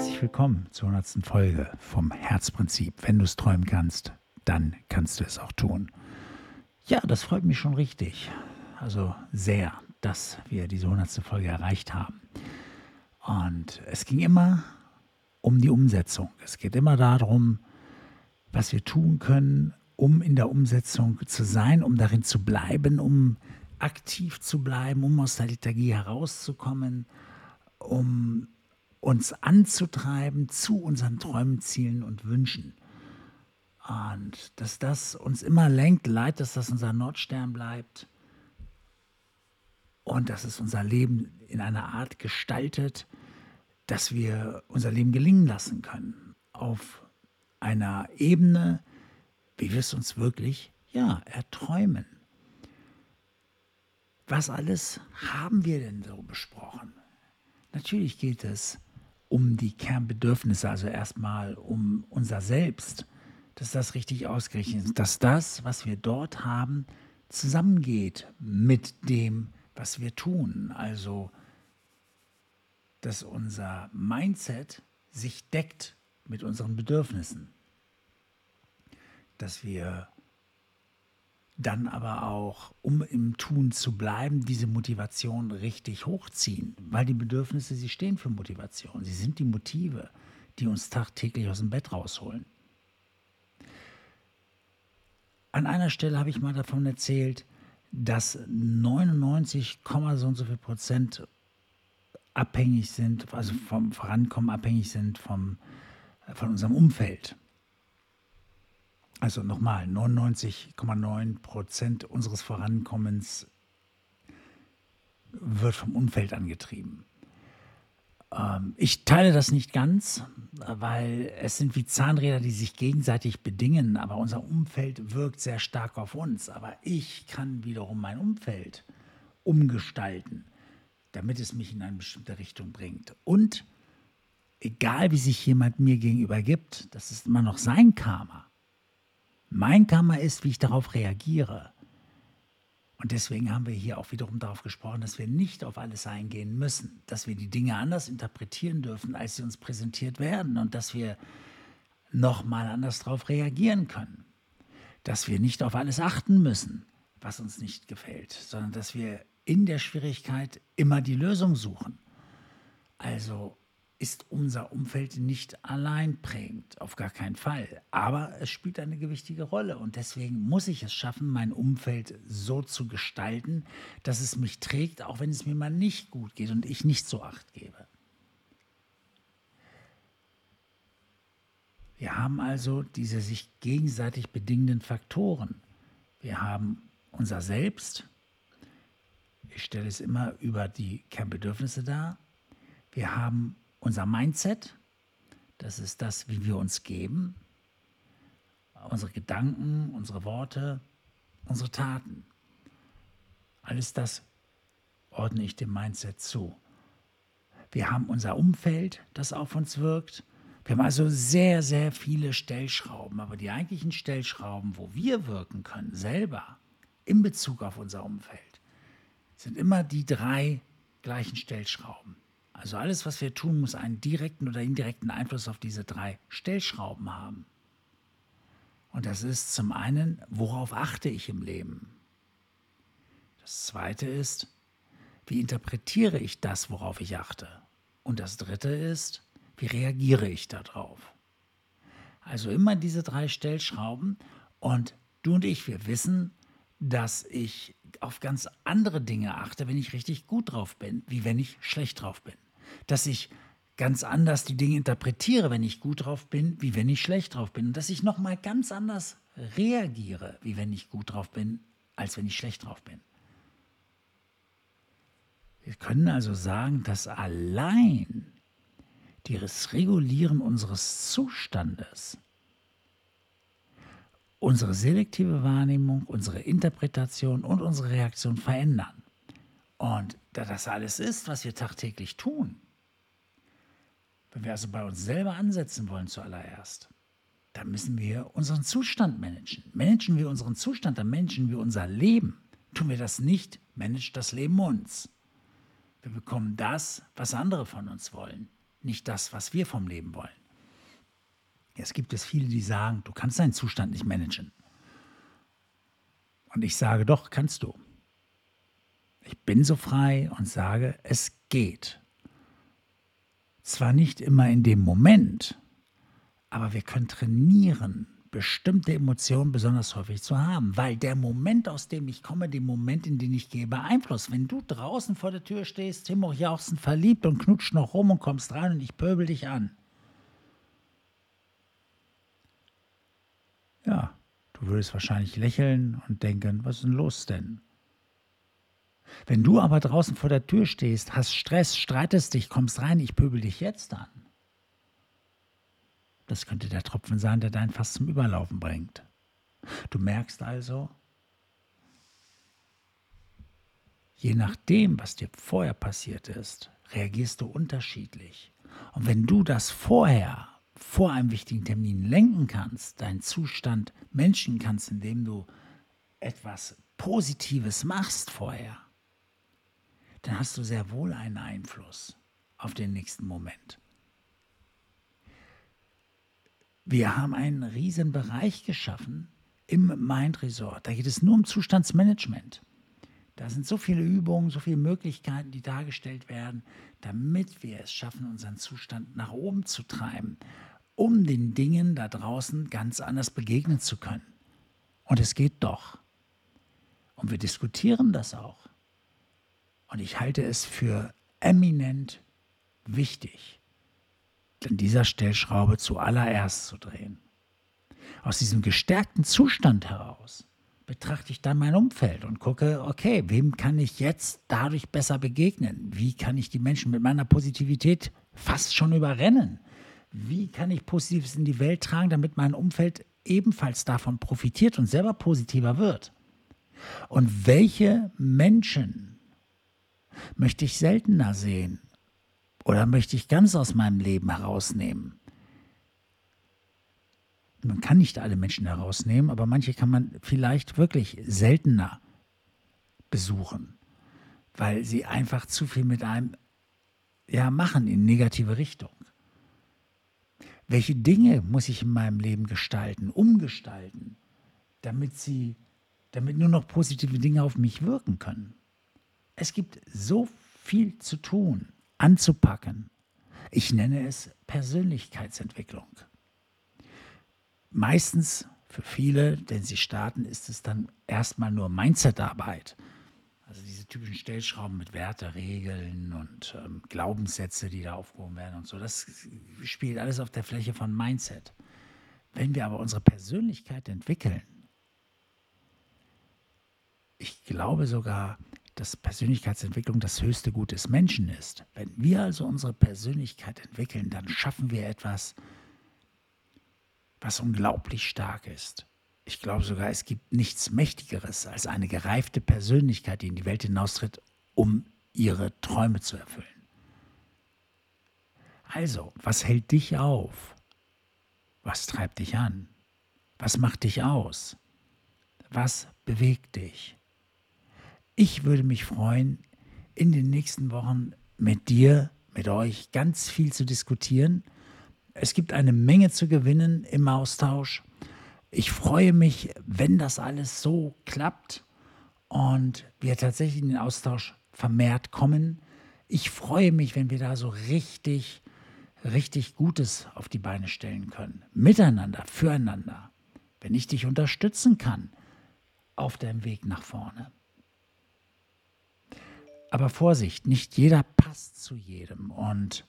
herzlich willkommen zur 100. Folge vom Herzprinzip. Wenn du es träumen kannst, dann kannst du es auch tun. Ja, das freut mich schon richtig. Also sehr, dass wir diese 100. Folge erreicht haben. Und es ging immer um die Umsetzung. Es geht immer darum, was wir tun können, um in der Umsetzung zu sein, um darin zu bleiben, um aktiv zu bleiben, um aus der Liturgie herauszukommen, um uns anzutreiben zu unseren Träumen, Zielen und Wünschen. Und dass das uns immer lenkt, leitet, dass das unser Nordstern bleibt und dass es unser Leben in einer Art gestaltet, dass wir unser Leben gelingen lassen können auf einer Ebene, wie wir es uns wirklich, ja, erträumen. Was alles haben wir denn so besprochen? Natürlich geht es um die Kernbedürfnisse, also erstmal um unser Selbst, dass das richtig ausgerichtet ist, dass das, was wir dort haben, zusammengeht mit dem, was wir tun. Also, dass unser Mindset sich deckt mit unseren Bedürfnissen. Dass wir dann aber auch, um im Tun zu bleiben, diese Motivation richtig hochziehen, weil die Bedürfnisse, sie stehen für Motivation. Sie sind die Motive, die uns tagtäglich aus dem Bett rausholen. An einer Stelle habe ich mal davon erzählt, dass 99, so und so viel Prozent abhängig sind, also vom Vorankommen abhängig sind vom, von unserem Umfeld. Also nochmal, 99,9 Prozent unseres Vorankommens wird vom Umfeld angetrieben. Ähm, ich teile das nicht ganz, weil es sind wie Zahnräder, die sich gegenseitig bedingen, aber unser Umfeld wirkt sehr stark auf uns. Aber ich kann wiederum mein Umfeld umgestalten, damit es mich in eine bestimmte Richtung bringt. Und egal wie sich jemand mir gegenüber gibt, das ist immer noch sein Karma. Mein Karma ist, wie ich darauf reagiere. Und deswegen haben wir hier auch wiederum darauf gesprochen, dass wir nicht auf alles eingehen müssen, dass wir die Dinge anders interpretieren dürfen, als sie uns präsentiert werden und dass wir nochmal anders darauf reagieren können. Dass wir nicht auf alles achten müssen, was uns nicht gefällt, sondern dass wir in der Schwierigkeit immer die Lösung suchen. Also ist unser Umfeld nicht allein prägend, auf gar keinen Fall. Aber es spielt eine gewichtige Rolle und deswegen muss ich es schaffen, mein Umfeld so zu gestalten, dass es mich trägt, auch wenn es mir mal nicht gut geht und ich nicht so acht gebe. Wir haben also diese sich gegenseitig bedingenden Faktoren. Wir haben unser Selbst. Ich stelle es immer über die Kernbedürfnisse dar. Wir haben unser Mindset, das ist das, wie wir uns geben, unsere Gedanken, unsere Worte, unsere Taten. Alles das ordne ich dem Mindset zu. Wir haben unser Umfeld, das auf uns wirkt. Wir haben also sehr, sehr viele Stellschrauben, aber die eigentlichen Stellschrauben, wo wir wirken können, selber, in Bezug auf unser Umfeld, sind immer die drei gleichen Stellschrauben. Also alles, was wir tun, muss einen direkten oder indirekten Einfluss auf diese drei Stellschrauben haben. Und das ist zum einen, worauf achte ich im Leben? Das zweite ist, wie interpretiere ich das, worauf ich achte? Und das dritte ist, wie reagiere ich darauf? Also immer diese drei Stellschrauben und du und ich, wir wissen, dass ich auf ganz andere Dinge achte, wenn ich richtig gut drauf bin, wie wenn ich schlecht drauf bin dass ich ganz anders die Dinge interpretiere, wenn ich gut drauf bin, wie wenn ich schlecht drauf bin. Und dass ich nochmal ganz anders reagiere, wie wenn ich gut drauf bin, als wenn ich schlecht drauf bin. Wir können also sagen, dass allein das Regulieren unseres Zustandes unsere selektive Wahrnehmung, unsere Interpretation und unsere Reaktion verändern. Und da das alles ist, was wir tagtäglich tun, wenn wir also bei uns selber ansetzen wollen zuallererst, dann müssen wir unseren Zustand managen. Managen wir unseren Zustand, dann managen wir unser Leben. Tun wir das nicht, managt das Leben uns. Wir bekommen das, was andere von uns wollen. nicht das, was wir vom Leben wollen. Es gibt es viele, die sagen, du kannst deinen Zustand nicht managen. Und ich sage doch, kannst du. Ich bin so frei und sage, es geht. Zwar nicht immer in dem Moment, aber wir können trainieren, bestimmte Emotionen besonders häufig zu haben, weil der Moment, aus dem ich komme, den Moment, in den ich gehe, beeinflusst. Wenn du draußen vor der Tür stehst, Timo Jauchsen verliebt und knutscht noch rum und kommst rein und ich pöbel dich an. Ja, du würdest wahrscheinlich lächeln und denken, was ist denn los denn? Wenn du aber draußen vor der Tür stehst, hast Stress, streitest dich, kommst rein, ich pöbel dich jetzt an. Das könnte der Tropfen sein, der dein Fass zum Überlaufen bringt. Du merkst also, je nachdem, was dir vorher passiert ist, reagierst du unterschiedlich. Und wenn du das vorher, vor einem wichtigen Termin lenken kannst, deinen Zustand menschen kannst, indem du etwas Positives machst vorher, dann hast du sehr wohl einen Einfluss auf den nächsten Moment. Wir haben einen riesen Bereich geschaffen im Mind Resort. Da geht es nur um Zustandsmanagement. Da sind so viele Übungen, so viele Möglichkeiten, die dargestellt werden, damit wir es schaffen, unseren Zustand nach oben zu treiben, um den Dingen da draußen ganz anders begegnen zu können. Und es geht doch. Und wir diskutieren das auch. Und ich halte es für eminent wichtig, an dieser Stellschraube zuallererst zu drehen. Aus diesem gestärkten Zustand heraus betrachte ich dann mein Umfeld und gucke, okay, wem kann ich jetzt dadurch besser begegnen? Wie kann ich die Menschen mit meiner Positivität fast schon überrennen? Wie kann ich Positives in die Welt tragen, damit mein Umfeld ebenfalls davon profitiert und selber positiver wird? Und welche Menschen möchte ich seltener sehen oder möchte ich ganz aus meinem Leben herausnehmen? Man kann nicht alle Menschen herausnehmen, aber manche kann man vielleicht wirklich seltener besuchen, weil sie einfach zu viel mit einem ja, machen in negative Richtung. Welche Dinge muss ich in meinem Leben gestalten, umgestalten, damit sie, damit nur noch positive Dinge auf mich wirken können? Es gibt so viel zu tun, anzupacken. Ich nenne es Persönlichkeitsentwicklung. Meistens für viele, denn sie starten, ist es dann erstmal nur Mindsetarbeit. Also diese typischen Stellschrauben mit Werte, Regeln und ähm, Glaubenssätze, die da aufgehoben werden und so. Das spielt alles auf der Fläche von Mindset. Wenn wir aber unsere Persönlichkeit entwickeln, ich glaube sogar, dass Persönlichkeitsentwicklung das höchste Gut des Menschen ist. Wenn wir also unsere Persönlichkeit entwickeln, dann schaffen wir etwas, was unglaublich stark ist. Ich glaube sogar, es gibt nichts Mächtigeres als eine gereifte Persönlichkeit, die in die Welt hinaustritt, um ihre Träume zu erfüllen. Also, was hält dich auf? Was treibt dich an? Was macht dich aus? Was bewegt dich? Ich würde mich freuen, in den nächsten Wochen mit dir, mit euch ganz viel zu diskutieren. Es gibt eine Menge zu gewinnen im Austausch. Ich freue mich, wenn das alles so klappt und wir tatsächlich in den Austausch vermehrt kommen. Ich freue mich, wenn wir da so richtig, richtig Gutes auf die Beine stellen können. Miteinander, füreinander. Wenn ich dich unterstützen kann auf deinem Weg nach vorne. Aber Vorsicht, nicht jeder passt zu jedem. Und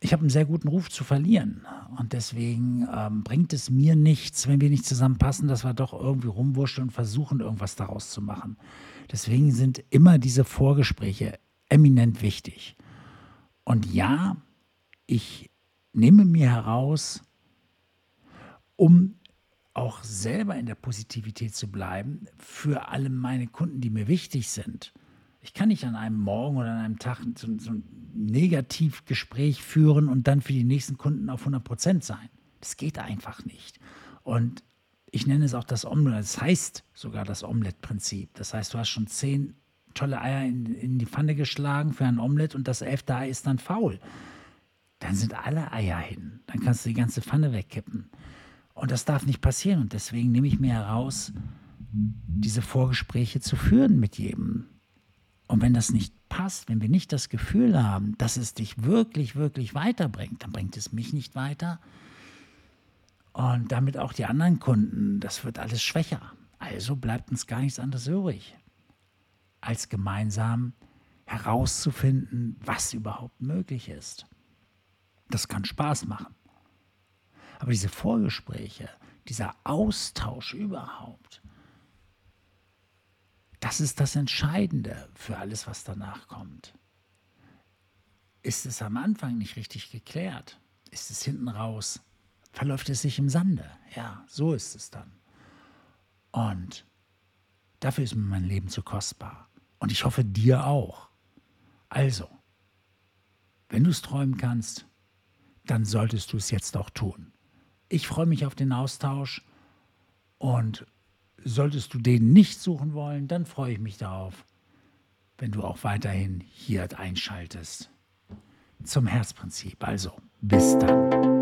ich habe einen sehr guten Ruf zu verlieren. Und deswegen ähm, bringt es mir nichts, wenn wir nicht zusammenpassen, dass wir doch irgendwie rumwurschteln und versuchen, irgendwas daraus zu machen. Deswegen sind immer diese Vorgespräche eminent wichtig. Und ja, ich nehme mir heraus, um auch selber in der Positivität zu bleiben, für alle meine Kunden, die mir wichtig sind ich kann nicht an einem Morgen oder an einem Tag so, so ein Negativgespräch führen und dann für die nächsten Kunden auf 100 Prozent sein. Das geht einfach nicht. Und ich nenne es auch das Omelette. Das heißt sogar das Omelette-Prinzip. Das heißt, du hast schon zehn tolle Eier in, in die Pfanne geschlagen für ein Omelette und das elfte Ei ist dann faul. dann sind alle Eier hin. Dann kannst du die ganze Pfanne wegkippen. Und das darf nicht passieren. Und deswegen nehme ich mir heraus, diese Vorgespräche zu führen mit jedem. Und wenn das nicht passt, wenn wir nicht das Gefühl haben, dass es dich wirklich, wirklich weiterbringt, dann bringt es mich nicht weiter. Und damit auch die anderen Kunden, das wird alles schwächer. Also bleibt uns gar nichts anderes übrig, als gemeinsam herauszufinden, was überhaupt möglich ist. Das kann Spaß machen. Aber diese Vorgespräche, dieser Austausch überhaupt, das ist das Entscheidende für alles, was danach kommt. Ist es am Anfang nicht richtig geklärt? Ist es hinten raus? Verläuft es sich im Sande? Ja, so ist es dann. Und dafür ist mir mein Leben zu kostbar. Und ich hoffe dir auch. Also, wenn du es träumen kannst, dann solltest du es jetzt auch tun. Ich freue mich auf den Austausch und solltest du den nicht suchen wollen, dann freue ich mich darauf, wenn du auch weiterhin hier einschaltest zum Herzprinzip. Also, bis dann.